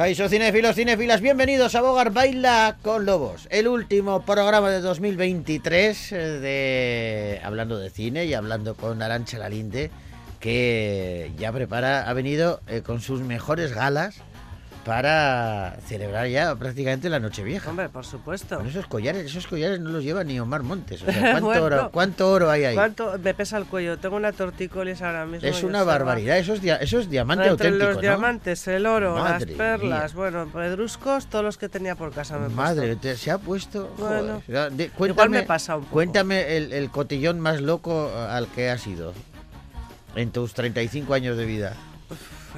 Jaiso cinéfilos, cinéfilas, bienvenidos a Bogar Baila con Lobos, el último programa de 2023 eh, de hablando de cine y hablando con Arancha Lalinde, que ya prepara, ha venido eh, con sus mejores galas para celebrar ya prácticamente la Nochevieja. Hombre, por supuesto. Con esos collares, esos collares no los lleva ni Omar Montes. O sea, ¿cuánto, Bueno. oro, cuánto oro hay ahí? ¿Cuánto me pesa el cuello? Tengo una tortícolis ahora mismo. Es una barbaridad, eso es, dia- eso es diamante Entre auténtico, los ¿no? diamantes, el oro, Madre las perlas, mía. bueno, pedruscos, todos los que tenía por casa me Madre, te- se ha puesto. Bueno, joder. De- Igual cuéntame, me pasa un poco. cuéntame el, el cotillón más loco al que has ido en tus 35 años de vida.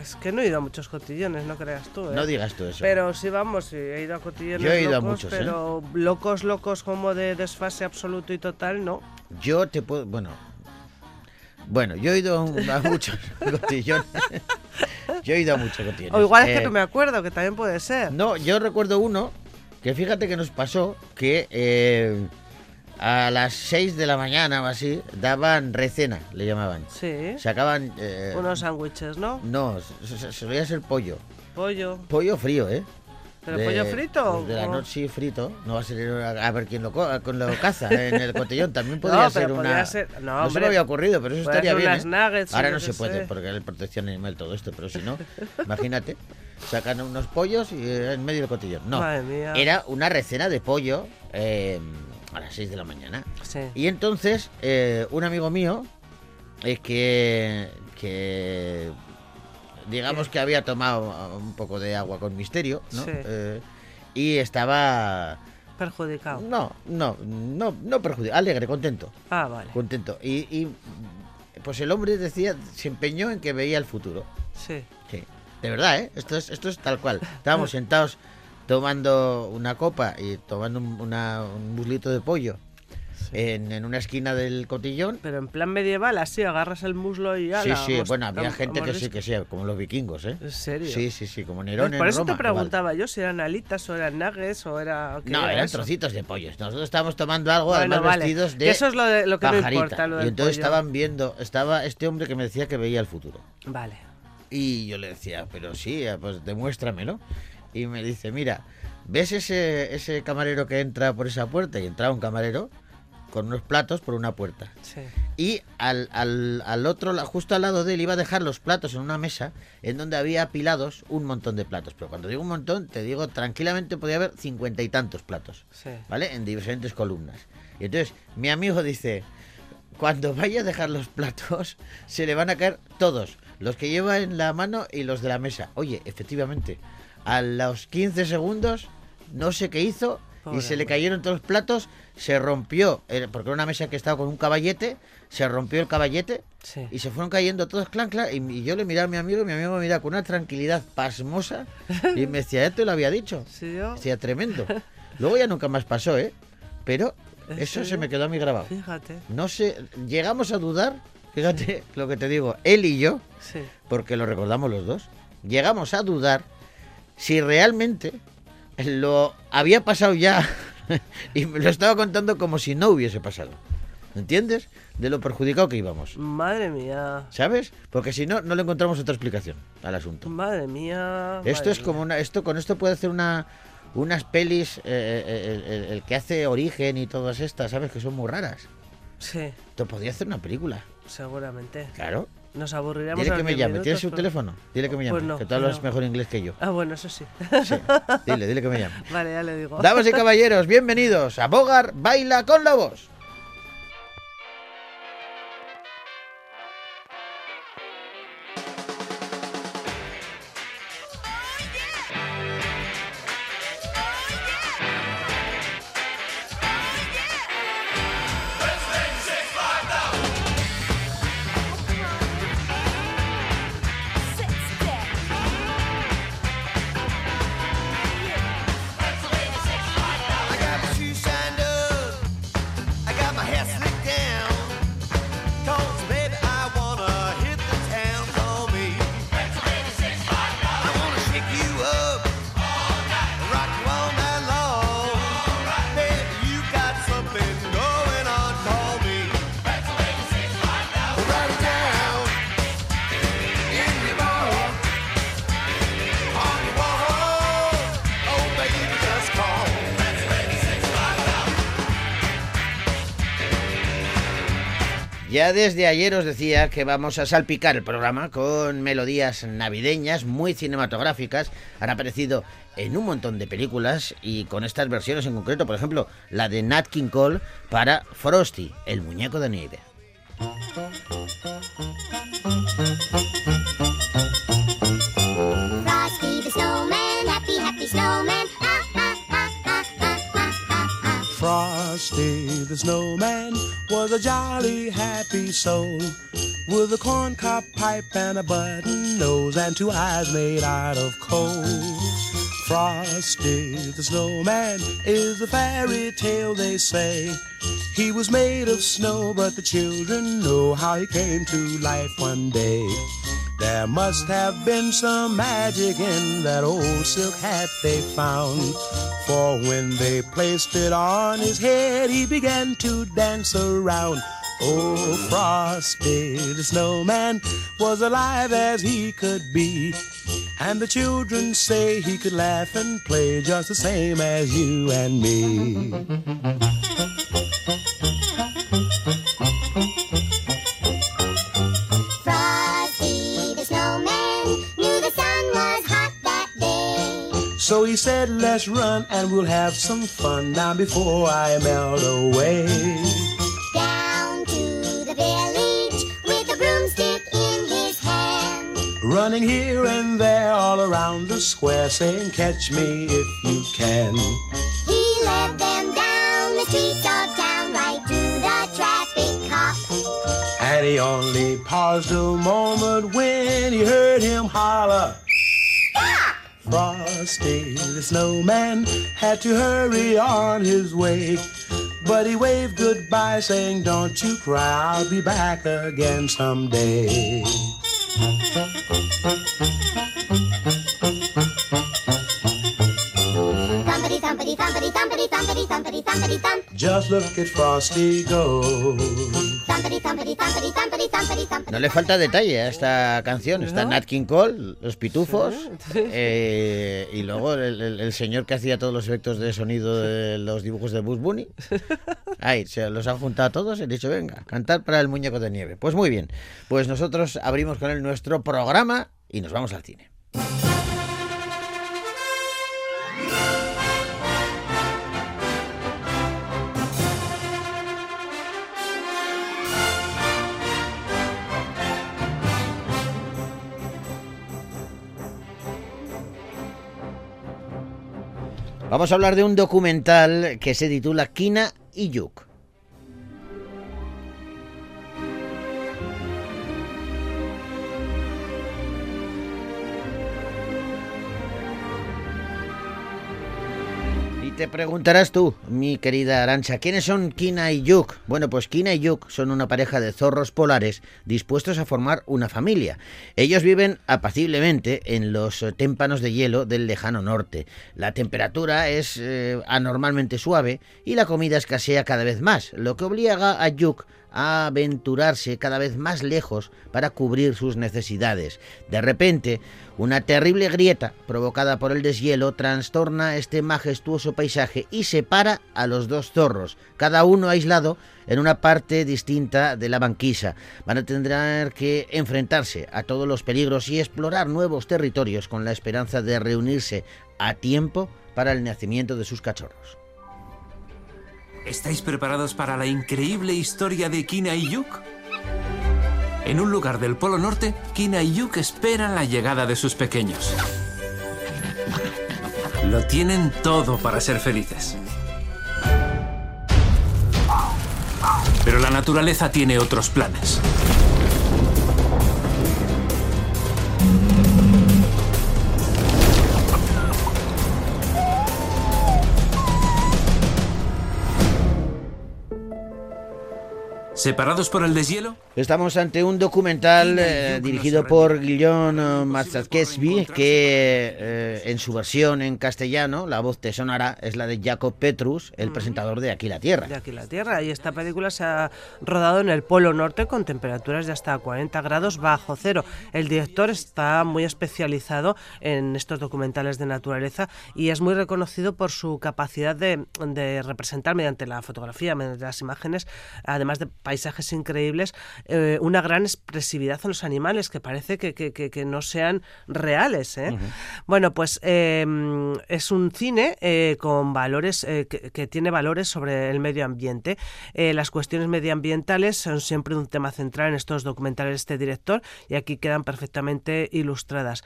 Es que no he ido a muchos cotillones, no creas tú, ¿eh? No digas tú eso. Pero sí, vamos, sí, he ido a cotillones Yo he ido a locos, muchos, ¿eh? pero locos, locos como de desfase absoluto y total, no. Yo te puedo. Bueno. Bueno, yo he ido a, a muchos cotillones. yo he ido a muchos cotillones. O igual es Eh, que no me acuerdo, que también puede ser. No, yo recuerdo uno que fíjate que nos pasó que eh, a las 6 de la mañana o así daban recena, le llamaban. Sí, Sacaban. eh, unos sándwiches, ¿no? No, se- solía ser pollo. Pollo. Pollo frío, ¿eh? ¿Pero De- pollo frito? pues de la noche frito. No va a ser a, a ver quién lo, co- con lo caza en el cotillón. También podría No, ser pero una. ser- no, se me había ocurrido, pero eso estaría bien. unas ¿eh? Ahora no se puede porque es protección animal todo esto, pero si no, imagínate, sacan unos pollos y eh, en medio del cotillón. No, Madre mía. era una recena de pollo eh, a las 6 de la mañana. Sí. Y entonces, eh, un amigo mío, es que, que digamos que había tomado un poco de agua con misterio, ¿no? Sí. Eh, y estaba, Perjudicado. no, no, no, no perjudicado, alegre, contento, Ah, vale. contento. Y, y, pues el hombre decía, se empeñó en que veía el futuro. Sí. Sí, de verdad, ¿eh? Esto es, esto es tal cual. Estábamos sentados tomando una copa y tomando un, una- un muslito de pollo en, en una esquina del cotillón. Pero en plan medieval, así, agarras el muslo y ya. Sí, sí, bueno, había gente que sí, que sí, como los vikingos, ¿eh? ¿En serio? Sí, sí, sí, como Pues Nerón por en eso Roma, te igual. preguntaba yo si eran alitas o eran nuggets o era... ¿qué No, era eran eso? trocitos de pollos. Nosotros estábamos tomando algo, Bueno, además vale. vestidos de eso es lo, de, lo que pajarita. importa, lo y entonces pollo. estaban viendo, estaba este hombre que me decía que veía el futuro. Vale. Y yo le decía, pero sí, pues demuéstramelo. Y me dice, mira, ¿ves ese, ese camarero que entra por esa puerta? Y entraba un camarero con unos platos por una puerta. Sí. Y al, al, al otro, justo al lado de él, iba a dejar los platos en una mesa en donde había apilados un montón de platos. Pero cuando digo un montón, te digo, tranquilamente podía haber cincuenta y tantos platos. Sí. ¿vale? En diferentes columnas. Y entonces mi amigo dice, cuando vaya a dejar los platos, se le van a caer todos, los que lleva en la mano y los de la mesa. Oye, efectivamente, a los 15 segundos, no sé qué hizo, y se le cayeron todos los platos, se rompió, eh, porque era una mesa que estaba con un caballete, se rompió el caballete Sí. y se fueron cayendo todos clan, clan, y, y yo le miraba a mi amigo y mi amigo me miraba con una tranquilidad pasmosa y me decía, te lo había dicho. Sí, yo. Decía, tremendo. Luego ya nunca más pasó, ¿eh? Pero ¿En eso se me quedó a mí grabado. Fíjate. No sé, llegamos a dudar, fíjate lo que te digo, él y yo, porque lo recordamos los dos, llegamos a dudar si realmente lo había pasado ya y me lo estaba contando como si no hubiese pasado. ¿Entiendes? De lo perjudicado que íbamos. Madre mía. ¿Sabes? Porque si no, no le encontramos otra explicación al asunto. Madre mía. Esto madre es como una, esto con esto puede hacer una unas pelis eh, eh, el, el- el que hace Origen y todas estas, sabes que son muy raras. Sí, Te podría hacer una película, seguramente. claro. Nos aburriremos Dile que me 10 llame. minutos, ¿Tienes su pero- teléfono? Dile que me llame. Pues no, que tú hablas no. mejor inglés que yo. Ah, bueno, eso sí. Sí. Dile, dile que me llame. vale, ya le digo. Damas y caballeros, bienvenidos a Bogar Baila con Lobos. Ya desde ayer os decía que vamos a salpicar el programa con melodías navideñas muy cinematográficas. Han aparecido en un montón de películas y con estas versiones en concreto, por ejemplo, la de Nat King Cole para Frosty, el muñeco de nieve. Frosty the snowman was a jolly happy soul with a corncob pipe and a button nose and two eyes made out of coal. Frosty the snowman is a fairy tale they say. He was made of snow, but the children know how he came to life one day. There must have been some magic in that old silk hat they found. For when they placed it on his head, he began to dance around. Oh, Frosty the snowman was alive as he could be. And the children say he could laugh and play just the same as you and me. Frosty the snowman knew the sun was hot that day. So he said, Let's run and we'll have some fun now before I melt away. Running here and there all around the square, saying, Catch me if you can. He led them down the streets of town right to the traffic cop. And he only paused a moment when he heard him holler. Frosty the snowman had to hurry on his way. But he waved goodbye, saying, Don't you cry, I'll be back again someday. Thumpity thumpity thumpity thumpity thumpity thumpity thumpity thump. Just look at Frosty go. Thumpity thumpity thumpity thumpity thumpity thumpity. No le falta detalle a esta canción. Está Nat King Cole, los pitufos, eh, y luego el, el- el señor que hacía todos los efectos de sonido de los dibujos de Bugs Bunny. Ahí, se los han juntado a todos y han dicho, venga, cantar para el muñeco de nieve. Pues muy bien, pues nosotros abrimos con él nuestro programa y nos vamos al cine. Vamos a hablar de un documental que se titula Kina y Yuk. Te preguntarás tú, mi querida Arancha, ¿quiénes son Kina y Yuk? Bueno, pues Kina y Yuk son una pareja de zorros polares dispuestos a formar una familia. Ellos viven apaciblemente en los eh, témpanos de hielo del lejano norte. La temperatura es eh, anormalmente suave y la comida escasea cada vez más, lo que obliga a Yuk a aventurarse cada vez más lejos para cubrir sus necesidades. De repente, una terrible grieta provocada por el deshielo trastorna este majestuoso paisaje y separa a los dos zorros, cada uno aislado en una parte distinta de la banquisa. Van a tener que enfrentarse a todos los peligros y explorar nuevos territorios con la esperanza de reunirse a tiempo para el nacimiento de sus cachorros. ¿Estáis preparados para la increíble historia de Kina y Yuk? En un lugar del Polo Norte, Kina y Yuk esperan la llegada de sus pequeños. Lo tienen todo para ser felices. Pero la naturaleza tiene otros planes. ¿Separados por el deshielo? Estamos ante un documental eh, dirigido por Mazarkesby, por encontrarse que eh, en su versión en castellano, la voz te sonará, es la de Jacob Petrus, el presentador de Aquí la Tierra. de aquí la Tierra. Y esta película se ha rodado en el Polo Norte con temperaturas de hasta 40 grados bajo cero. El director está muy especializado en estos documentales de naturaleza y es muy reconocido por su capacidad de, de representar mediante la fotografía, mediante las imágenes, además de paisajes increíbles, eh, una gran expresividad en los animales que parece que, que- que- que no sean reales. ¿eh? Bueno, pues eh, es un cine eh, con valores, que, tiene valores sobre el medio ambiente. Las cuestiones medioambientales son siempre un tema central en estos documentales de este director y aquí quedan perfectamente ilustradas.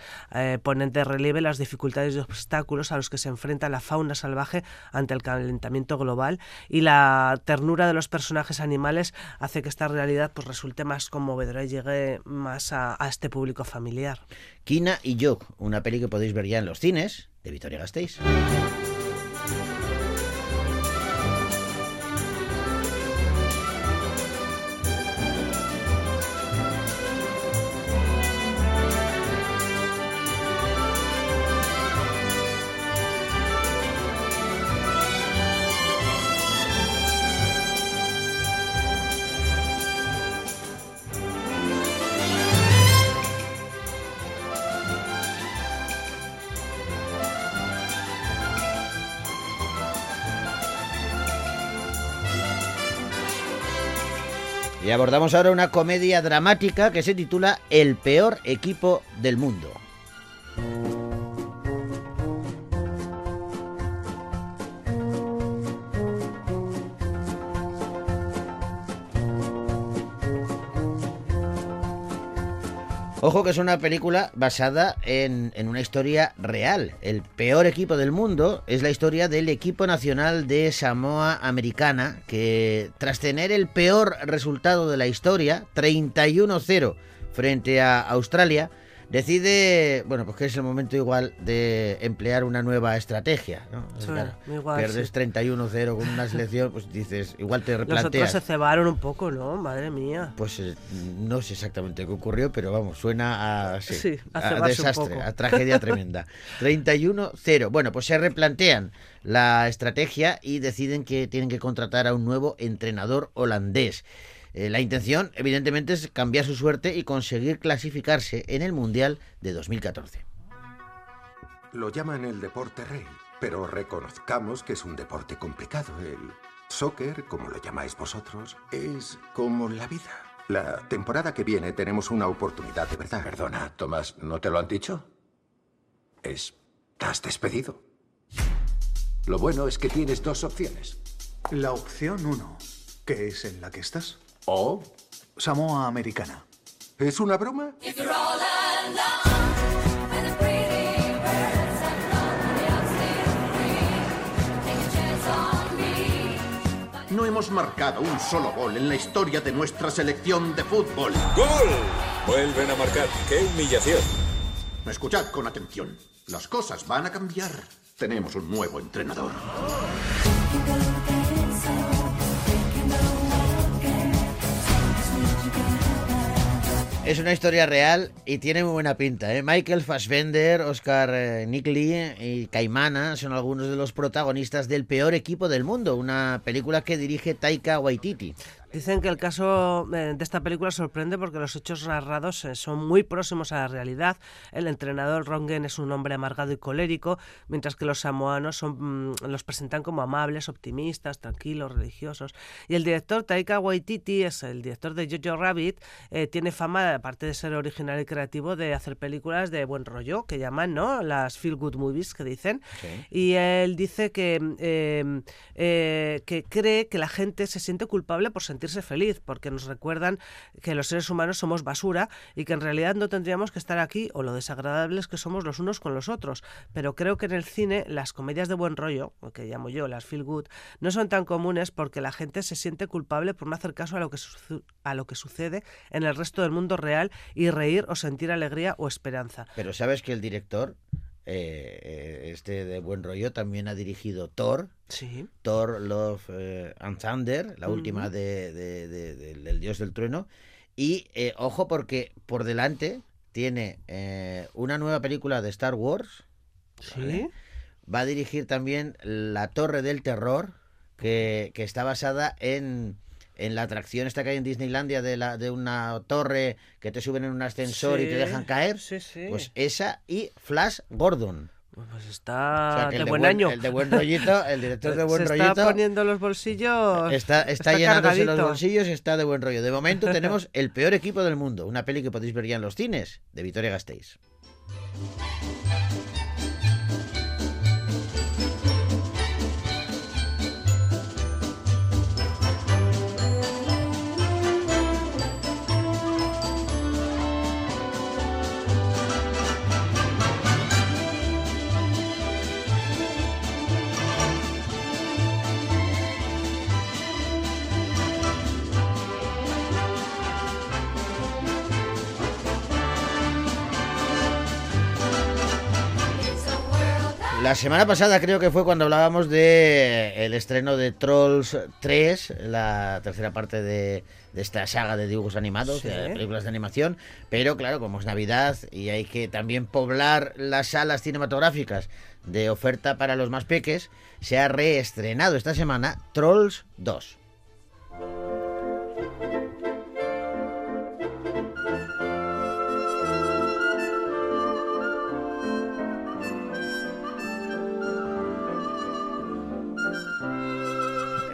Ponen de relieve las dificultades y obstáculos a los que se enfrenta la fauna salvaje ante el calentamiento global y la ternura de los personajes animales hace que esta realidad pues resulte más conmovedora y llegue más a, este público familiar. Kina y Jock, una peli que podéis ver ya en los cines de Vitoria Gasteiz. Abordamos ahora una comedia dramática que se titula El peor equipo del mundo. Ojo que es una película basada en, en una historia real. El peor equipo del mundo es la historia del equipo nacional de Samoa Americana que tras tener el peor resultado de la historia, 31-0 frente a Australia, decide, bueno, pues que es el momento igual de emplear una nueva estrategia. ¿no? Sí, Claro, igual, pierdes sí. 31-0 con una selección, pues dices, igual te Los otros replanteas. se cebaron un poco, ¿no? Madre mía. Pues eh, no sé exactamente qué ocurrió, pero vamos, suena a, sí, Sí, a a desastre, a tragedia tremenda. 31-0. Bueno, pues se replantean la estrategia y deciden que tienen que contratar a un nuevo entrenador holandés. Eh, la intención, evidentemente, es cambiar su suerte y conseguir clasificarse en el Mundial de 2014. Lo llaman el deporte rey, pero reconozcamos que es un deporte complicado. El soccer, como lo llamáis vosotros, es como la vida. La temporada que viene tenemos una oportunidad de verdad. Perdona, Tomás, ¿no te lo han dicho? Estás despedido. Lo bueno es que tienes dos opciones. La opción 1, que es en la que estás. O Samoa Americana. ¿Es una broma? No hemos marcado un solo gol en la historia de nuestra selección de fútbol. ¡Gol! Vuelven a marcar. ¡Qué humillación! Escuchad con atención. Las cosas van a cambiar. Tenemos un nuevo entrenador. Es una historia real y tiene muy buena pinta. ¿eh? Michael Fassbender, Oscar eh, Nickley y Caimana son algunos de los protagonistas del peor equipo del mundo, una película que dirige Taika Waititi. Dicen que el caso eh, de esta película sorprende porque los hechos narrados eh, son muy próximos a la realidad. El entrenador Rongen es un hombre amargado y colérico, mientras que los samoanos son, mm, los presentan como amables, optimistas, tranquilos, religiosos. Y el director Taika Waititi es el director de Jojo Rabbit. eh, tiene fama, aparte de ser original y creativo, de hacer películas de buen rollo, que llaman, ¿no? Las feel good movies que dicen. Y él dice que, eh, eh, que cree que la gente se siente culpable por sentirse feliz, porque nos recuerdan que los seres humanos somos basura y que en realidad no tendríamos que estar aquí o lo desagradables que somos los unos con los otros. Pero creo que en el cine las comedias de buen rollo, que llamo yo las feel good, no son tan comunes porque la gente se siente culpable por no hacer caso a lo que, a lo que sucede en el resto del mundo real y reír o sentir alegría o esperanza. Pero sabes que el director, eh, este de buen rollo, también ha dirigido Thor, Sí. Thor, Love eh, and Thunder, la última de, de- de- de- del Dios del Trueno. Y eh, ojo porque por delante tiene una nueva película de Star Wars. Sí. Va a dirigir también La Torre del Terror, que, que está basada en, en la atracción esta que hay en Disneylandia de, la, de una torre que te suben en un ascensor y te dejan caer. Sí, sí. Pues esa y Flash Gordon. Pues O está sea, que de el buen, año. El de buen rollito, el director de buen Se rollito. está poniendo los bolsillos. Está, está, llenándose los bolsillos y está de buen rollo. De momento tenemos El peor equipo del mundo, una peli que podéis ver ya en los cines, de Victoria Gasteiz. La semana pasada creo que fue cuando hablábamos de el estreno de Trolls 3, la tercera parte de, de esta saga de dibujos animados, Sí. de películas de animación, pero claro, como es Navidad y hay que también poblar las salas cinematográficas de oferta para los más peques, se ha reestrenado esta semana Trolls 2.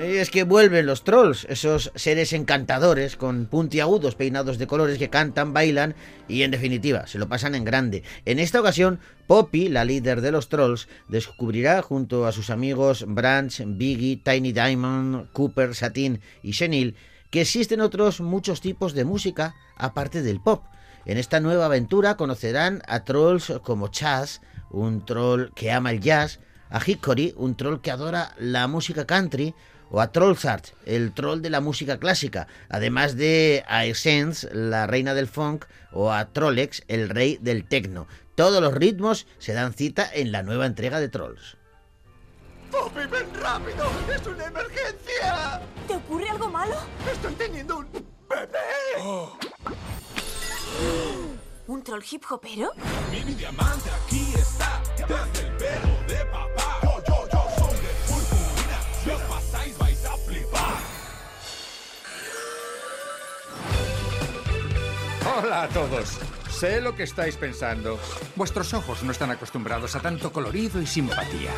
Es que vuelven los trolls, esos seres encantadores con puntiagudos peinados de colores que cantan, bailan y en definitiva se lo pasan en grande. En esta ocasión, Poppy, la líder de los trolls, descubrirá junto a sus amigos Branch, Biggie, Tiny Diamond, Cooper, Satin y Chenille que existen otros muchos tipos de música aparte del pop. En esta nueva aventura conocerán a trolls como Chaz, un troll que ama el jazz, a Hickory, un troll que adora la música country, o a Trollzart, el troll de la música clásica, además de a Essence, la reina del funk, o a Trollex, el rey del techno. Todos los ritmos se dan cita en la nueva entrega de Trolls. ¡Poppy, ven rápido! ¡Es una emergencia! ¿Te ocurre algo malo? ¡Estoy teniendo un bebé! ¿Un troll hip hopero? Mini diamante aquí está, desde el pelo Hola a todos. Sé lo que estáis pensando. Vuestros ojos no están acostumbrados a tanto colorido y simpatía.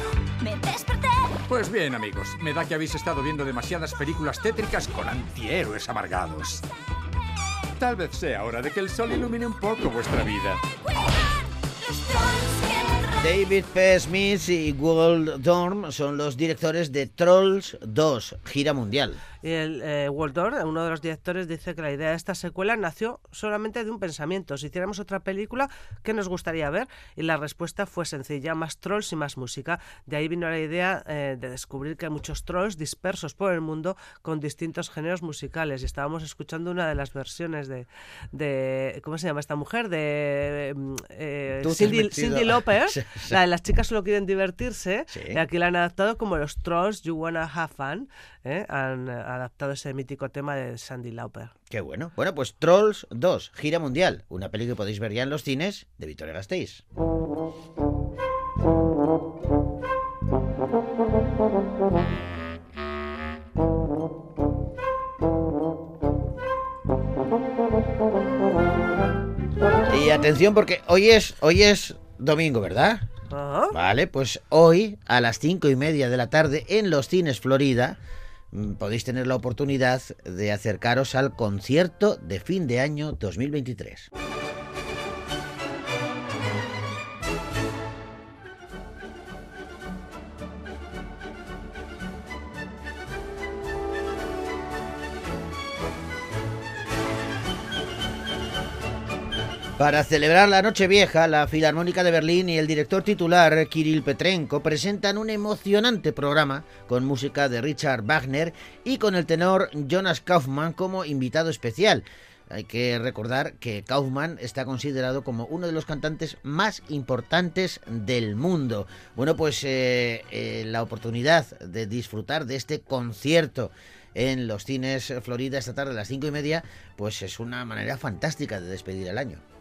¡Me desperté! Pues bien, amigos, me da que habéis estado viendo demasiadas películas tétricas con antihéroes amargados. Tal vez sea hora de que el sol ilumine un poco vuestra vida. David P. Smith y Google Dorm son los directores de Trolls 2, gira mundial. Y el eh, Waldorf, uno de los directores, dice que la idea de esta secuela nació solamente de un pensamiento. Si hiciéramos otra película, ¿qué nos gustaría ver? Y la respuesta fue sencilla, más trolls y más música. De ahí vino la idea eh, de descubrir que hay muchos trolls dispersos por el mundo con distintos géneros musicales. Y estábamos escuchando una de las versiones de, de ¿cómo se llama esta mujer? De mm, eh, Cindy, Cindy Lauper. Sí, sí. La de las chicas solo quieren divertirse. Sí. Y aquí la han adaptado como los trolls You Wanna Have Fun. ¿eh? Adaptado ese mítico tema de Sandy Lauper. Qué bueno. Bueno, pues Trolls 2, gira mundial, una peli que podéis ver ya en los cines de Victoria Gasteiz. Y atención porque hoy es, hoy es domingo, ¿verdad? Vale, pues hoy a las cinco y media de la tarde en los cines Florida podéis tener la oportunidad de acercaros al concierto de fin de año 2023. Para celebrar la Nochevieja, la Filarmónica de Berlín y el director titular Kirill Petrenko presentan un emocionante programa con música de Richard Wagner y con el tenor Jonas Kaufmann como invitado especial. Hay que recordar que Kaufmann está considerado como uno de los cantantes más importantes del mundo. Bueno, pues eh, eh, la oportunidad de disfrutar de este concierto en los cines Florida esta tarde a las cinco y media, pues es una manera fantástica de despedir el año.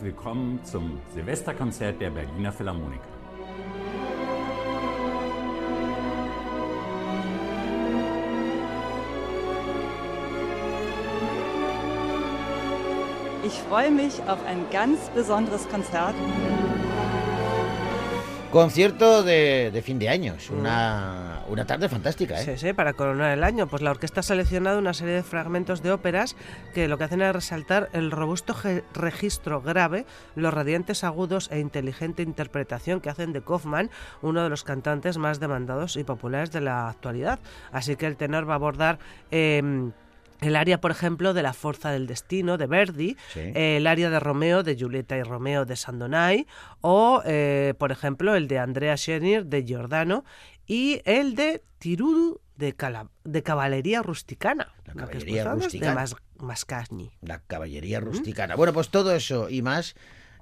Herzlich willkommen zum Silvesterkonzert der Berliner Philharmoniker. Ich freue mich auf ein ganz besonderes Konzert. Concierto de, de fin de año. Es una, una tarde fantástica, ¿eh? Sí, sí, para coronar el año. Pues la orquesta ha seleccionado una serie de fragmentos de óperas que lo que hacen es resaltar el robusto registro grave, los radiantes agudos e inteligente interpretación que hacen de Kaufman uno de los cantantes más demandados y populares de la actualidad. Así que el tenor va a abordar... em, el área, por ejemplo, de La Fuerza del Destino de Verdi, Sí. eh, el área de Romeo de Julieta y Romeo de Sandonai, o, eh, por ejemplo, el de Andrea Schenir de Giordano y el de Tirudu de, de Caballería Rusticana. que caballería rusticana. De Mas- Mascagni. La caballería rusticana. Bueno, pues todo eso y más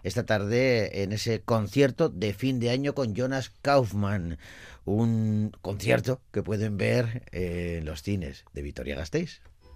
esta tarde en ese concierto de fin de año con Jonas Kaufman. Un concierto que pueden ver en los cines de Vitoria Gasteiz.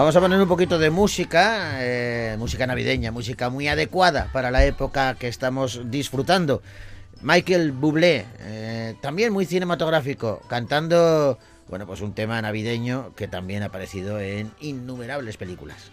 Vamos a poner un poquito de música, eh, música navideña, música muy adecuada para la época que estamos disfrutando. Michael Bublé, eh, también muy cinematográfico, cantando, bueno, pues un tema navideño que también ha aparecido en innumerables películas.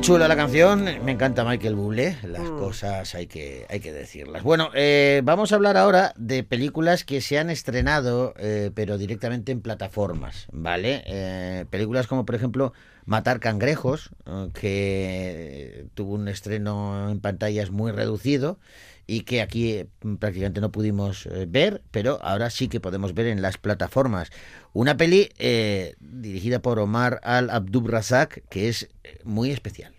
Muy chula la canción, me encanta Michael Bublé, las cosas hay que, hay que decirlas. Bueno, eh, vamos a hablar ahora de películas que se han estrenado, eh, pero directamente en plataformas, ¿vale? Eh, películas como, por ejemplo, Matar Cangrejos, que tuvo un estreno en pantallas muy reducido y que aquí prácticamente no pudimos ver, pero ahora sí que podemos ver en las plataformas. Una peli eh, dirigida por Omar Al Abdub Razak, que es eh, muy especial.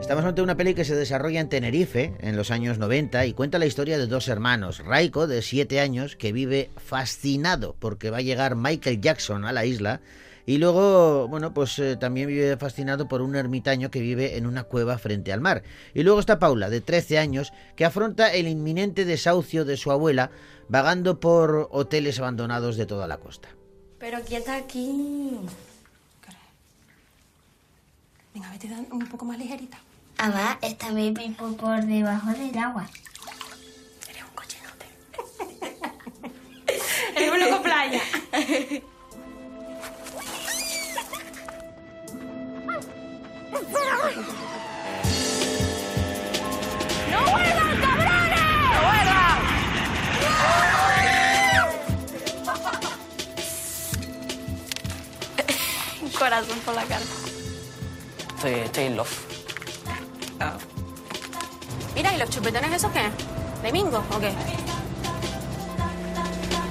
Estamos ante una peli que se desarrolla en Tenerife en los años 90 y cuenta la historia de dos hermanos, Raiko de 7 años que vive fascinado porque va a llegar Michael Jackson a la isla y luego, bueno, pues eh, también vive fascinado por un ermitaño que vive en una cueva frente al mar. Y luego está Paula de 13 años que afronta el inminente desahucio de su abuela vagando por hoteles abandonados de toda la costa. Pero quieta aquí. Venga, vete dan- un poco más ligerita. Además, esta baby por, por debajo del agua. El uno con playa. ¡No vuelvan, cabrones! ¡No vuelvan! Un corazón por la cara. Estoy, estoy in love. Mira, ¿y los chupetones esos qué? ¿De mingo o qué?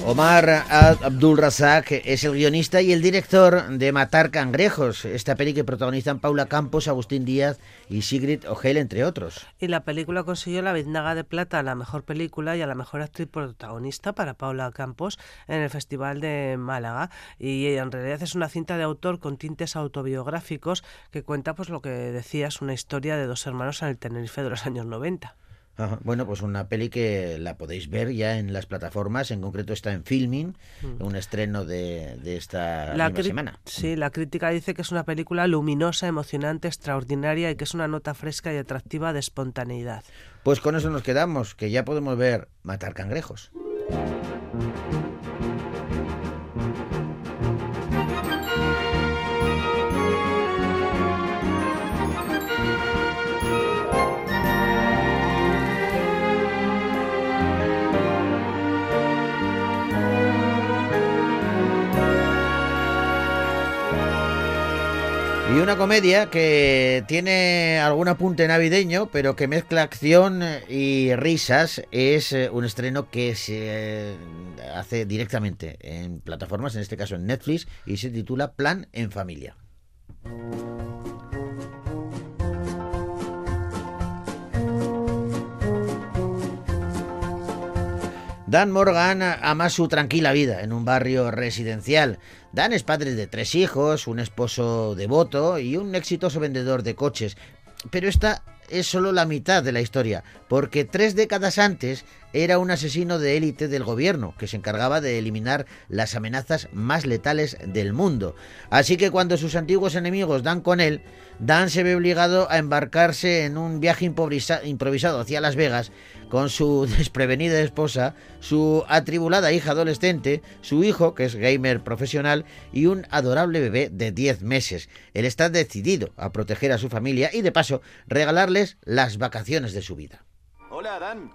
Omar Abdul Razak es el guionista y el director de Matar Cangrejos, esta peli que protagonizan Paula Campos, Agustín Díaz y Sigrid Ogel, entre otros. Y la película consiguió la Biznaga de Plata a la mejor película y a la mejor actriz protagonista para Paula Campos en el Festival de Málaga. Y en realidad es una cinta de autor con tintes autobiográficos que cuenta pues lo que decías, una historia de dos hermanos en el Tenerife de los años 90. Ajá, Bueno, pues una peli que la podéis ver ya en las plataformas, en concreto está en Filming, Mm. un estreno de, de esta La misma semana. Sí, la crítica dice que es una película luminosa, emocionante, extraordinaria y que es una nota fresca y atractiva de espontaneidad. Pues con eso nos quedamos, que ya podemos ver Matar Cangrejos. Una comedia que tiene algún apunte navideño, pero que mezcla acción y risas. Es eh, un estreno que se eh, hace directamente en plataformas, en este caso en Netflix, y se titula Plan en Familia. Dan Morgan ama su tranquila vida en un barrio residencial. Dan es padre de tres hijos, un esposo devoto y un exitoso vendedor de coches. Pero esta es solo la mitad de la historia, porque tres décadas antes era un asesino de élite del gobierno que se encargaba de eliminar las amenazas más letales del mundo. Así que cuando sus antiguos enemigos dan con él, Dan se ve obligado a embarcarse en un viaje improvisa- improvisado hacia Las Vegas con su desprevenida esposa, su atribulada hija adolescente, su hijo, que es gamer profesional, y un adorable bebé de 10 meses. Él está decidido a proteger a su familia y de paso regalarles las vacaciones de su vida. Hola, Dan.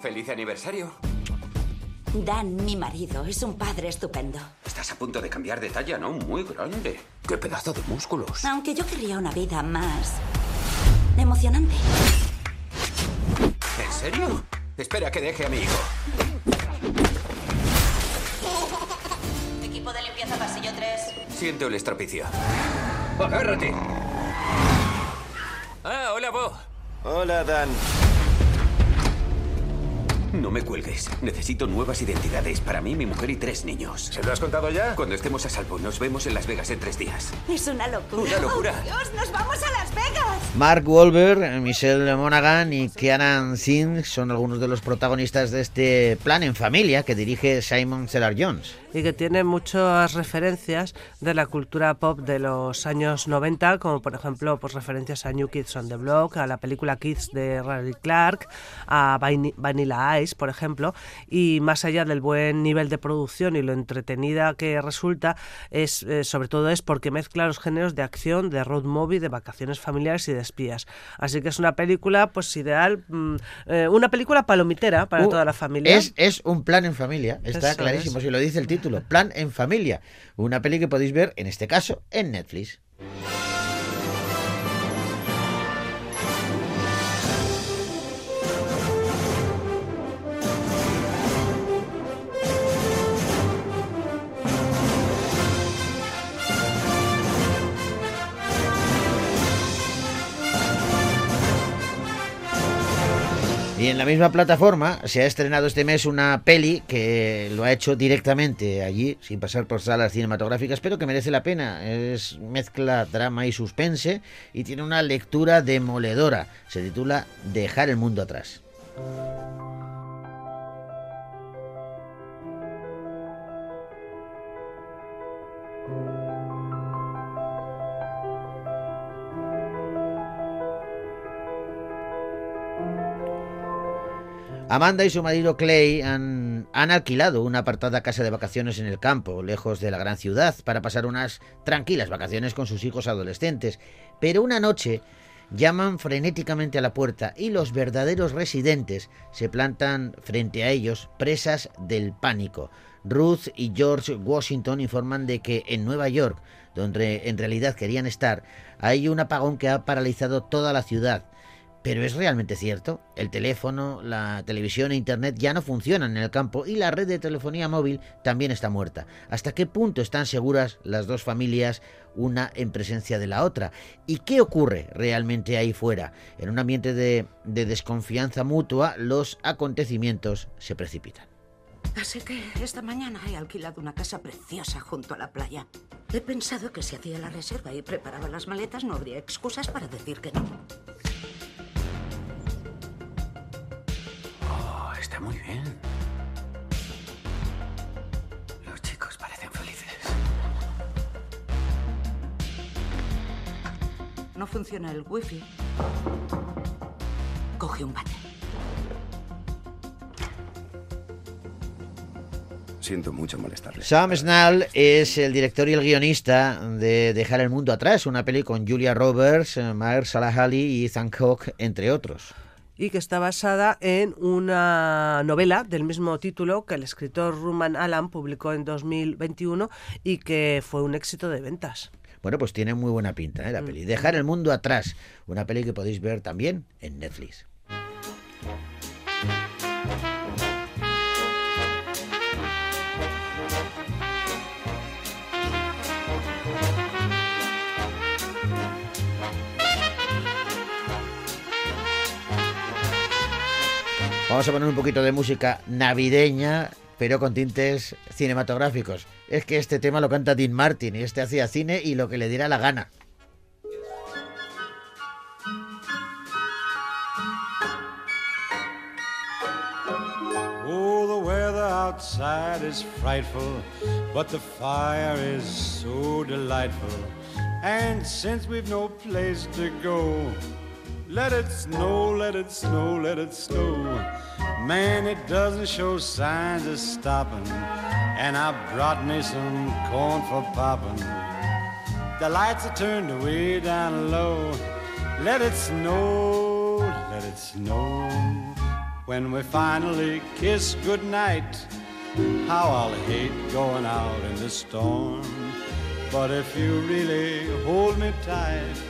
¡Feliz aniversario! Dan, mi marido, es un padre estupendo. Estás a punto de cambiar de talla, ¿no? Muy grande. ¡Qué pedazo de músculos! Aunque yo querría una vida más emocionante. ¿En serio? Espera que deje a mi hijo. Equipo de limpieza pasillo 3. Siento el estropicio. ¡Agárrate! Hola, Bo. Hola, Dan. No me cuelgues. Necesito nuevas identidades para mí, mi mujer y tres niños. ¿Se lo has contado ya? Cuando estemos a salvo, nos vemos en Las Vegas en tres días. Es una locura. Una locura. ¡Oh, Dios, nos vamos a Las Vegas! Mark Wahlberg, Michelle Monaghan y Kieran Singh son algunos de los protagonistas de este plan en familia que dirige Simon Cellar Jones. y que tiene muchas referencias de la cultura pop de los años 90, como por ejemplo pues referencias a New Kids on the Block, a la película Kids de Riley Clark, a Vani- Vanilla Ice, por ejemplo, y más allá del buen nivel de producción y lo entretenida que resulta, es eh, sobre todo es porque mezcla los géneros de acción, de road movie, de vacaciones familiares y de espías. Así que es una película pues ideal, mm, eh, una película palomitera para Uh, toda la familia. Es, es un plan en familia, está Eso clarísimo, es. si lo dice el título, Plan en familia. Una peli que podéis ver, en este caso, en Netflix. En la misma plataforma se ha estrenado este mes una peli que lo ha hecho directamente allí, sin pasar por salas cinematográficas, pero que merece la pena. Es mezcla drama y suspense y tiene una lectura demoledora. Se titula Dejar el mundo atrás. Amanda y su marido Clay han, alquilado una apartada casa de vacaciones en el campo, lejos de la gran ciudad, para pasar unas tranquilas vacaciones con sus hijos adolescentes. Pero una noche llaman frenéticamente a la puerta y los verdaderos residentes se plantan frente a ellos, presas del pánico. Ruth y George Washington informan de que en Nueva York, donde en realidad querían estar, hay un apagón que ha paralizado toda la ciudad. Pero es realmente cierto, el teléfono, la televisión e internet ya no funcionan en el campo y la red de telefonía móvil también está muerta. ¿Hasta qué punto están seguras las dos familias una en presencia de la otra? ¿Y qué ocurre realmente ahí fuera? En un ambiente de, de desconfianza mutua, los acontecimientos se precipitan. Así que esta mañana he alquilado una casa preciosa junto a la playa. He pensado que si hacía la reserva y preparaba las maletas no habría excusas para decir que no. Está muy bien. Los chicos parecen felices. No funciona el wifi. Coge un bate. Siento mucho molestarle. Sam Snell es el director y el guionista de Dejar el mundo atrás, una peli con Julia Roberts, eh, Mahershala Ali y Ethan Hawke, entre otros. Y que está basada en una novela del mismo título que el escritor Ruman Alan publicó en 2021 y que fue un éxito de ventas. Bueno, pues tiene muy buena pinta ¿eh? la peli. Dejar el mundo atrás, una peli que podéis ver también en Netflix. Vamos a poner un poquito de música navideña, pero con tintes cinematográficos. Es que este tema lo canta Dean Martin y este hacía cine y lo que le diera la gana. Oh, the weather outside is frightful, but the fire is so delightful. And since we've no place to go, let it snow, let it snow, let it snow. Man, it doesn't show signs of stopping. And I brought me some corn for popping. The lights are turned way down low. Let it snow, let it snow. When we finally kiss goodnight, how I'll hate going out in the storm. But if you really hold me tight,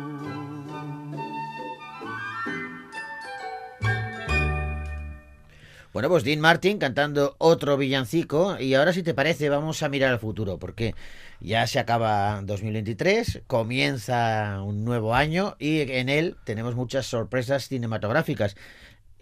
Bueno, pues Dean Martin cantando otro villancico y ahora si te parece vamos a mirar al futuro porque ya se acaba 2023, comienza un nuevo año y en él tenemos muchas sorpresas cinematográficas.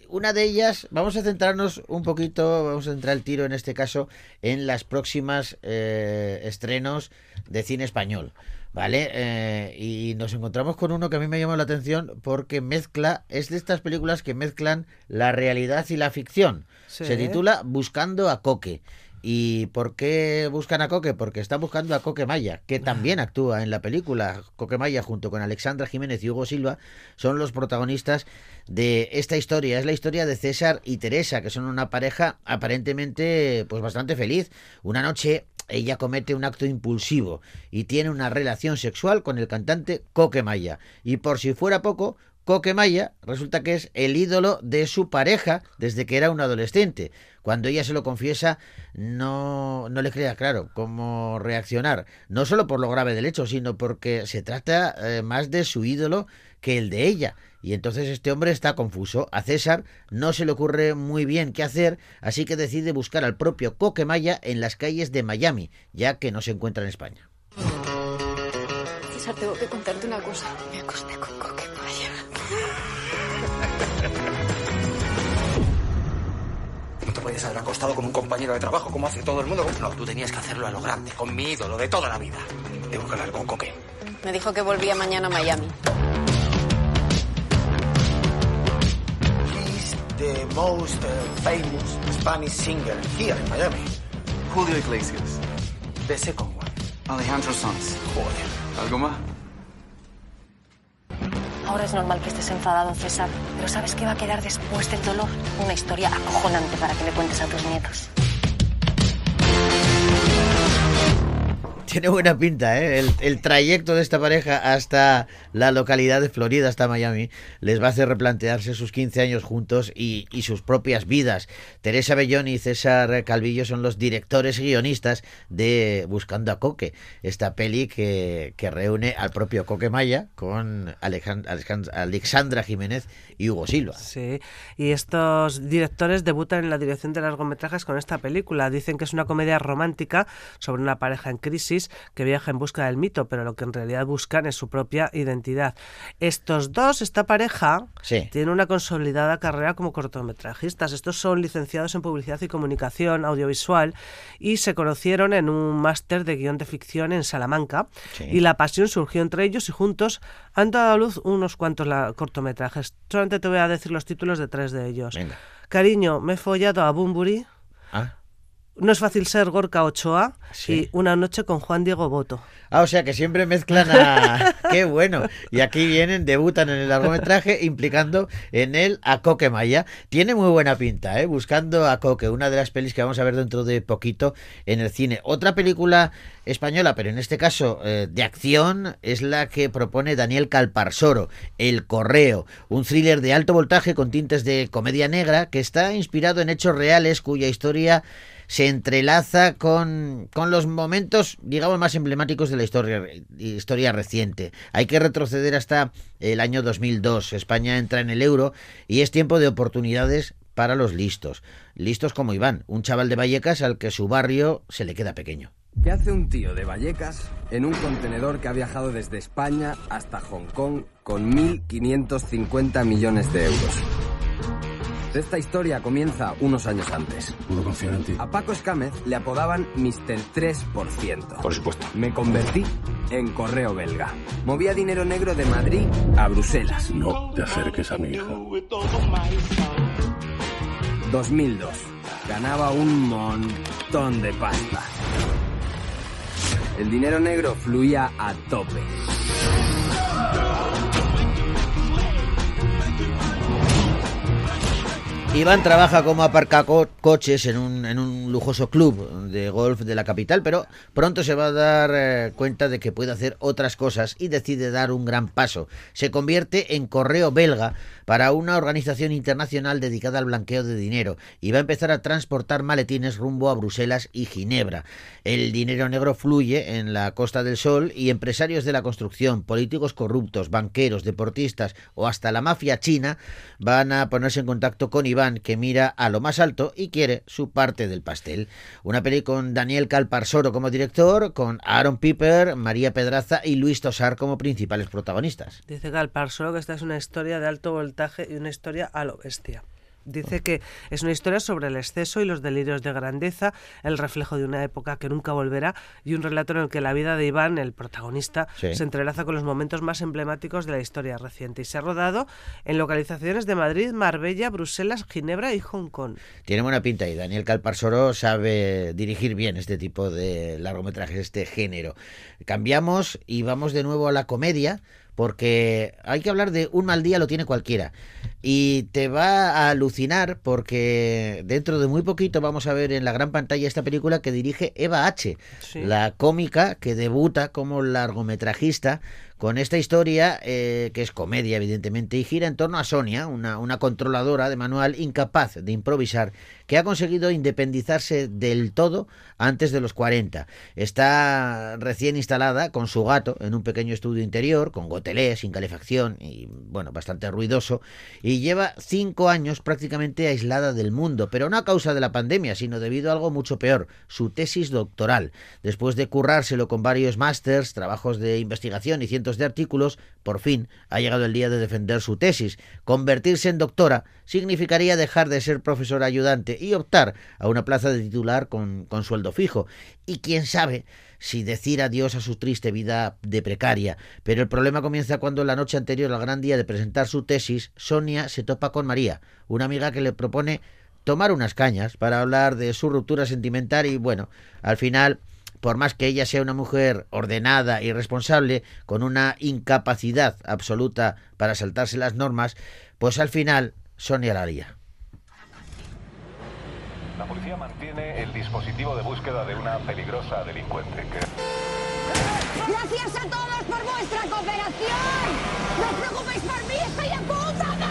Una de ellas, vamos a centrarnos un poquito, vamos a centrar el tiro en este caso en las próximas eh, estrenos de cine español. ¿Vale? Eh, y nos encontramos con uno que a mí me llamó la atención porque mezcla, es de estas películas que mezclan la realidad y la ficción. Sí. Se titula Buscando a Coque. ¿Y por qué buscan a Coque? Porque están buscando a Coque Maya, que también actúa en la película. Coque Maya, junto con Alexandra Jiménez y Hugo Silva, son los protagonistas de esta historia. Es la historia de César y Teresa, que son una pareja aparentemente pues bastante feliz. Una noche ella comete un acto impulsivo y tiene una relación sexual con el cantante Coque Maya. Y por si fuera poco, Coque Maya resulta que es el ídolo de su pareja desde que era un adolescente. Cuando ella se lo confiesa, no, no le queda claro cómo reaccionar. No solo por lo grave del hecho, sino porque se trata eh, más de su ídolo que el de ella. Y entonces este hombre está confuso. A César no se le ocurre muy bien qué hacer, así que decide buscar al propio Coque Maya en las calles de Miami, ya que no se encuentra en España. César, tengo que contarte una cosa. Me acosté con Coque No te puedes haber acostado con un compañero de trabajo como hace todo el mundo. No, tú tenías que hacerlo a lo grande, con mi ídolo de toda la vida. Tengo que hablar con Coque. Me dijo que volvía mañana a Miami. He's the most uh, famous Spanish singer here in Miami. Julio Iglesias. The second one. Alejandro Sanz. Joder. ¿Algo más? Ahora es normal que estés enfadado, César, pero ¿sabes qué va a quedar después del dolor? Una historia acojonante para que le cuentes a tus nietos. Tiene buena pinta, ¿eh? El, trayecto de esta pareja hasta la localidad de Florida, hasta Miami, les va a hacer replantearse sus 15 años juntos y, sus propias vidas. Teresa Bellón y César Calvillo son los directores y guionistas de Buscando a Coque, esta peli que, que reúne al propio Coque Maya con Alejand Alejand Alexandra Jiménez y Hugo Silva. Sí, y estos directores debutan en la dirección de largometrajes con esta película. Dicen que es una comedia romántica sobre una pareja en crisis que viaja en busca del mito, pero lo que en realidad buscan es su propia identidad. Estos dos, esta pareja, sí. tienen una consolidada carrera como cortometrajistas. Estos son licenciados en publicidad y comunicación audiovisual y se conocieron en un máster de guion de ficción en Salamanca. Sí. Y la pasión surgió entre ellos y juntos han dado a luz unos cuantos cortometrajes. Solamente te voy a decir los títulos de tres de ellos. Venga. Cariño, me he follado a Bumburi. Ah. No es fácil ser Gorka Ochoa Sí. y Una noche con Juan Diego Boto. Ah, o sea que siempre mezclan a... ¡Qué bueno! Y aquí vienen, debutan en el largometraje implicando en él a Coque Maya. Tiene muy buena pinta, ¿eh? Buscando a Coque, una de las pelis que vamos a ver dentro de poquito en el cine. Otra película española, pero en este caso eh, de acción, es la que propone Daniel Calparsoro, El Correo, un thriller de alto voltaje con tintes de comedia negra que está inspirado en hechos reales cuya historia se entrelaza con, con, los momentos, digamos, más emblemáticos de la historia, historia reciente. Hay que retroceder hasta el año 2002. España entra en el euro y es tiempo de oportunidades para los listos. Listos como Iván, un chaval de Vallecas al que su barrio se le queda pequeño. ¿Qué hace un tío de Vallecas en un contenedor que ha viajado desde España hasta Hong Kong con 1.550 millones de euros? Esta historia comienza unos años antes. Puedo confiar en ti. A Paco Escámez le apodaban Mr. 3%. Por supuesto. Me convertí en correo belga. Movía dinero negro de Madrid a Bruselas. No te acerques a mi hija. 2002. Ganaba un montón de pasta. El dinero negro fluía a tope. Iván trabaja como aparcacoches en un, en un lujoso club de golf de la capital, pero pronto se va a dar eh, cuenta de que puede hacer otras cosas y decide dar un gran paso. Se convierte en correo belga para una organización internacional dedicada al blanqueo de dinero y va a empezar a transportar maletines rumbo a Bruselas y Ginebra. El dinero negro fluye en la Costa del Sol y empresarios de la construcción, políticos corruptos, banqueros, deportistas o hasta la mafia china van a ponerse en contacto con Iván que mira a lo más alto y quiere su parte del pastel. Una peli con Daniel Calparsoro como director, con Aaron Piper, María Pedraza y Luis Tosar como principales protagonistas. Dice Calparsoro que esta es una historia de alto voltaje y una historia a lo bestia. Dice que es una historia sobre el exceso y los delirios de grandeza, el reflejo de una época que nunca volverá y un relato en el que la vida de Iván, el protagonista, Sí. se entrelaza con los momentos más emblemáticos de la historia reciente y se ha rodado en localizaciones de Madrid, Marbella, Bruselas, Ginebra y Hong Kong. Tiene buena pinta y Daniel Calparsoro sabe dirigir bien este tipo de largometrajes, este género. Cambiamos y vamos de nuevo a la comedia porque hay que hablar de un mal día lo tiene cualquiera y te va a alucinar porque dentro de muy poquito vamos a ver en la gran pantalla esta película que dirige Eva H, Sí. la cómica que debuta como largometrajista con esta historia eh, que es comedia evidentemente y gira en torno a Sonia, una, controladora de manual incapaz de improvisar que ha conseguido independizarse del todo antes de los 40. Está recién instalada con su gato en un pequeño estudio interior, con gotelé, sin calefacción y, bueno, bastante ruidoso, y lleva cinco años prácticamente aislada del mundo, pero no a causa de la pandemia, sino debido a algo mucho peor, su tesis doctoral. Después de currárselo con varios másters, trabajos de investigación y cientos de artículos, por fin ha llegado el día de defender su tesis. Convertirse en doctora significaría dejar de ser profesora ayudante y optar a una plaza de titular con, con sueldo fijo. Y quién sabe si decir adiós a su triste vida de precaria. Pero el problema comienza cuando la noche anterior al gran día de presentar su tesis, Sonia se topa con María, una amiga que le propone tomar unas cañas para hablar de su ruptura sentimental y bueno, al final por más que ella sea una mujer ordenada y responsable, con una incapacidad absoluta para saltarse las normas, pues al final Sonia la haría. La policía mantiene el dispositivo de búsqueda de una peligrosa delincuente que... Gracias a todos por vuestra cooperación. No os preocupéis por mí, estoy puta madre.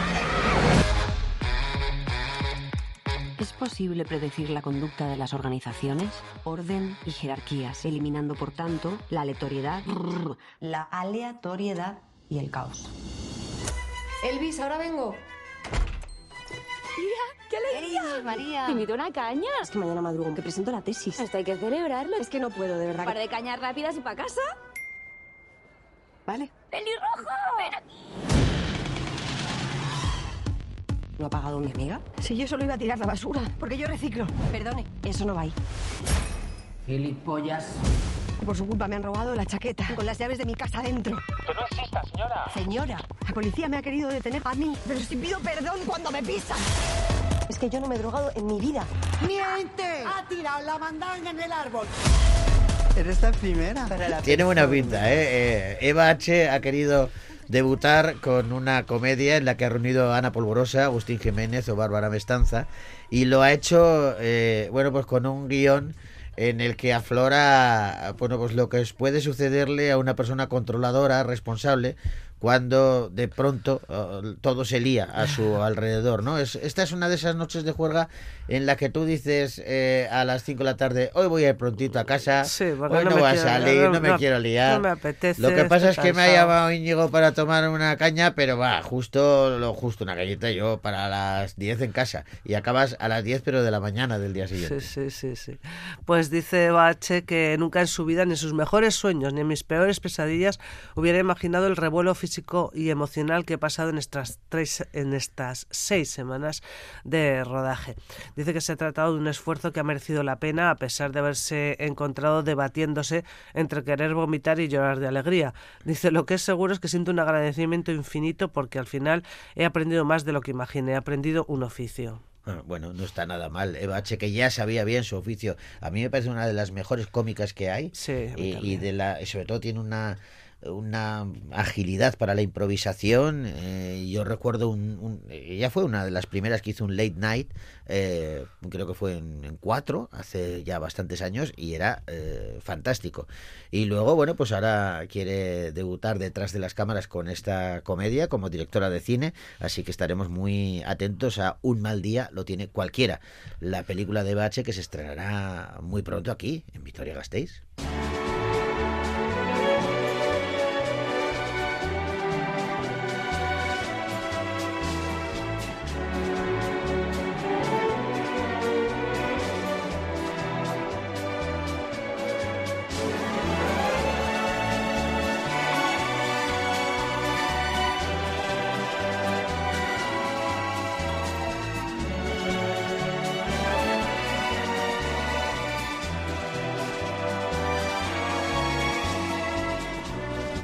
¿Es posible predecir la conducta de las organizaciones? Orden y jerarquías, eliminando por tanto la aleatoriedad, la aleatoriedad y el caos. Elvis, ahora vengo. Mira, qué alegría. María. Te invito a una caña. Es que mañana madrugo, que presento la tesis. Esto hay que celebrarlo. Es que no puedo, de verdad. Un par de cañas rápidas y para casa. Vale. ¡Pelirrojo! Ven aquí. ¿No ha pagado mi amiga? Si yo solo iba a tirar la basura, porque yo reciclo. Perdone, eso no va ahí. Gilipollas. Por su culpa me han robado la chaqueta con las llaves de mi casa dentro. ¡Que no exista, señora! Señora, la policía me ha querido detener a mí, pero si pido perdón cuando me pisan. Es que yo no me he drogado en mi vida. ¡Miente! Ha tirado la mandanga en el árbol. Eres la primera. Para la Tiene buena pinta, ¿eh? Eh, Eva H. ha querido debutar con una comedia en la que ha reunido a Ana Polvorosa, Agustín Jiménez o Bárbara Mestanza y lo ha hecho, eh, bueno, pues con un guion en el que aflora, bueno, pues lo que puede sucederle a una persona controladora, responsable, cuando de pronto eh, todo se lía a su alrededor, ¿no? Es, esta es una de esas noches de juerga en la que tú dices eh, a las 5 de la tarde, hoy voy a ir prontito a casa, porque hoy no, no a salir, no- no, me no- quiero liar. no me apetece, Lo que pasa estoy es que me ha llamado Íñigo para tomar una caña, pero va, justo lo justo una galleta yo para las 10 en casa y acabas a las 10 pero de la mañana del día siguiente. Sí, sí, sí, sí. Pues dice Bache que nunca en su vida, ni en sus mejores sueños, ni en mis peores pesadillas, hubiera imaginado el revuelo físico y emocional que he pasado en estas, tres, en estas seis semanas de rodaje. Dice que se ha tratado de un esfuerzo que ha merecido la pena a pesar de haberse encontrado debatiéndose entre querer vomitar y llorar de alegría. Dice, lo que es seguro es que siento un agradecimiento infinito porque al final he aprendido más de lo que imaginé, he aprendido un oficio. Ah, Bueno, no está nada mal. Eva H., que ya sabía bien su oficio. A mí me parece una de las mejores cómicas que hay. Sí, y, y de la, y sobre todo tiene una, una agilidad para la improvisación. Eh, yo recuerdo un, un- Ella fue una de las primeras que hizo un late night. eh, creo que fue en, cuatro, hace ya bastantes años, y era eh, fantástico. Y luego, bueno, pues ahora quiere debutar detrás de las cámaras con esta comedia como directora de cine, así que estaremos muy atentos a Un mal día lo tiene cualquiera, la película de Bache que se estrenará muy pronto aquí, en Vitoria Gasteiz.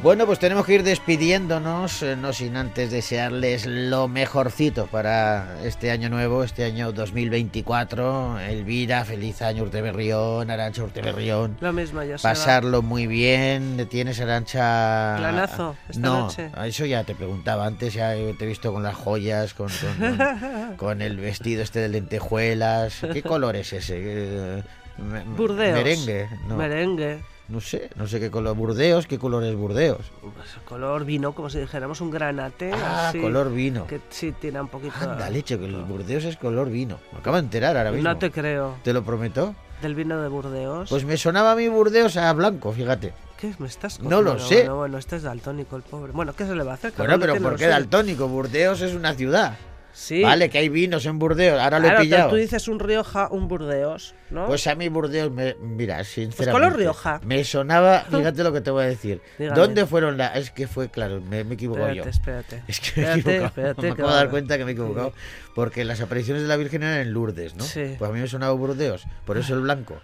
Bueno, pues tenemos que ir despidiéndonos, eh, no sin antes desearles lo mejorcito para este año nuevo, este año 2024. Elvira, feliz año Urteberrión, Arancha Urteberrión. Lo mismo, ya va. Pasarlo muy bien. ¿Tienes Arancha? Planazo, esta no, noche. eso ya te preguntaba antes, ya te he visto con las joyas, con, con- con- con el vestido este de lentejuelas. ¿Qué color es ese? Eh, Burdeos. Merengue. No. Merengue. No sé, no sé qué color. Burdeos, ¿qué color es Burdeos? Pues color vino, como si dijéramos un granate. Ah, así, color vino. Que sí tiene un poquito. Anda, leche, que el Burdeos es color vino. Me acabo de enterar ahora mismo. No te creo. ¿Te lo prometo? Del vino de Burdeos. Pues me sonaba a mí Burdeos a blanco, fíjate. ¿Qué me estás No lo sé. Bueno, bueno, este es daltónico, el pobre. Bueno, ¿qué se le va a hacer? Bueno, pero ¿por qué daltónico? Burdeos es una ciudad. Sí. Vale, que hay vinos en Burdeos, ahora lo he pillado. tú dices un Rioja, un Burdeos, ¿no? Pues a mí Burdeos, me, mira, sinceramente. color Rioja. Me sonaba, fíjate lo que te voy a decir. Dígame. ¿Dónde fueron las.? Es que fue, claro, me, me he equivocado espérate, yo. espérate. Es que me he equivocado. espérate, me acabo de dar cuenta que me he equivocado. Porque las apariciones de la Virgen eran en Lourdes, ¿no? Sí. Pues a mí me sonaba Burdeos. Por eso el blanco.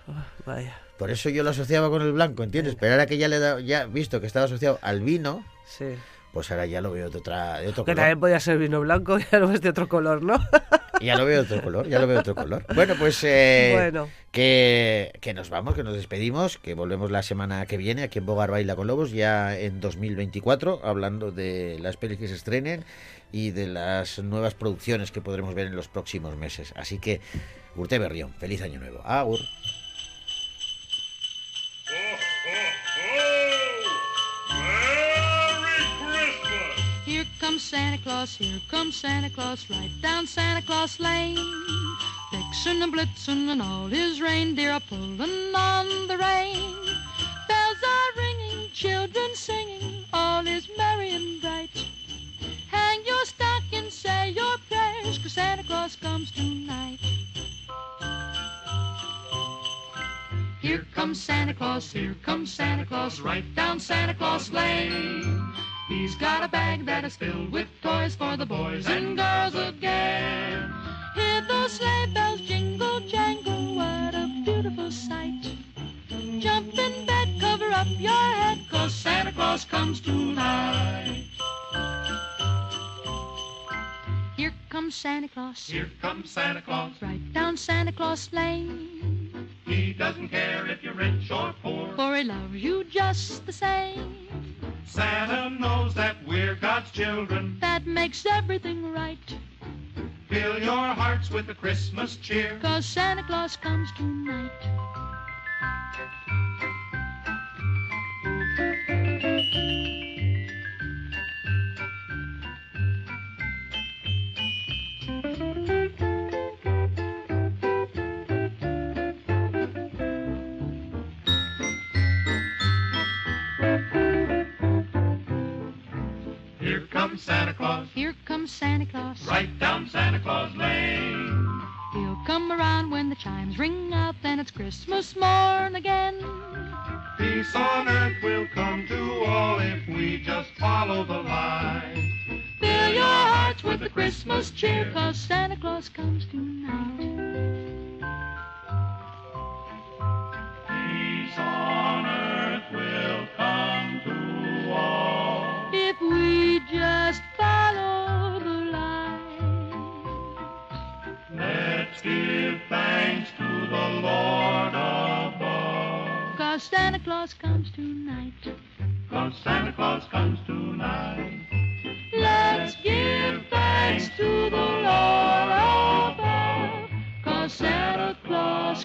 Vaya. Por eso yo lo asociaba con el blanco, ¿entiendes? Pero ahora que ya le he dado- ya visto que estaba asociado al vino, Sí. Pues ahora ya lo veo de otra, de otro Que color. también podía ser vino blanco, ya lo ves de otro color, ¿no? Ya lo veo de otro color, ya lo veo de otro color. Bueno, pues eh, Bueno. que, que nos vamos, que nos despedimos, que volvemos la semana que viene aquí en Bogar Baila con Lobos, ya en 2024, hablando de las pelis que se estrenen y de las nuevas producciones que podremos ver en los próximos meses. Así que, Urte Berrión, feliz año nuevo. Agur. Santa Claus, here comes Santa Claus, right down Santa Claus Lane. Vixen and Blitzen and all his reindeer are pulling on the rein. Bells are ringing, children singing, all is merry and bright. Hang your stocking, say your prayers, 'cause Santa Claus comes tonight. Here comes Santa Claus, here comes Santa Claus, right down Santa Claus Lane. He's got a bag that is filled with toys for the boys and girls again. Hear those sleigh bells jingle, jangle, what a beautiful sight. Jump in bed, cover up your head, 'cause Santa Claus comes tonight. Here comes Santa Claus. Here comes Santa Claus. Right down Santa Claus Lane. He doesn't care if you're rich or poor. For he loves you just the same. Santa knows that we're God's children. That makes everything right. Fill your hearts with the Christmas cheer. 'Cause Santa Claus comes tonight. Comes Santa Claus. Here comes Santa Claus. Right down Santa Claus Lane. He'll come around when the chimes ring out, then it's Christmas morn again. Peace on earth will come to all if we just follow the line. Fill your hearts with the Christmas cheer, cause Santa Claus comes tonight. Peace on Santa Claus comes tonight. Cause Santa Claus comes tonight. Let's give thanks to the Lord above. Cause Santa Claus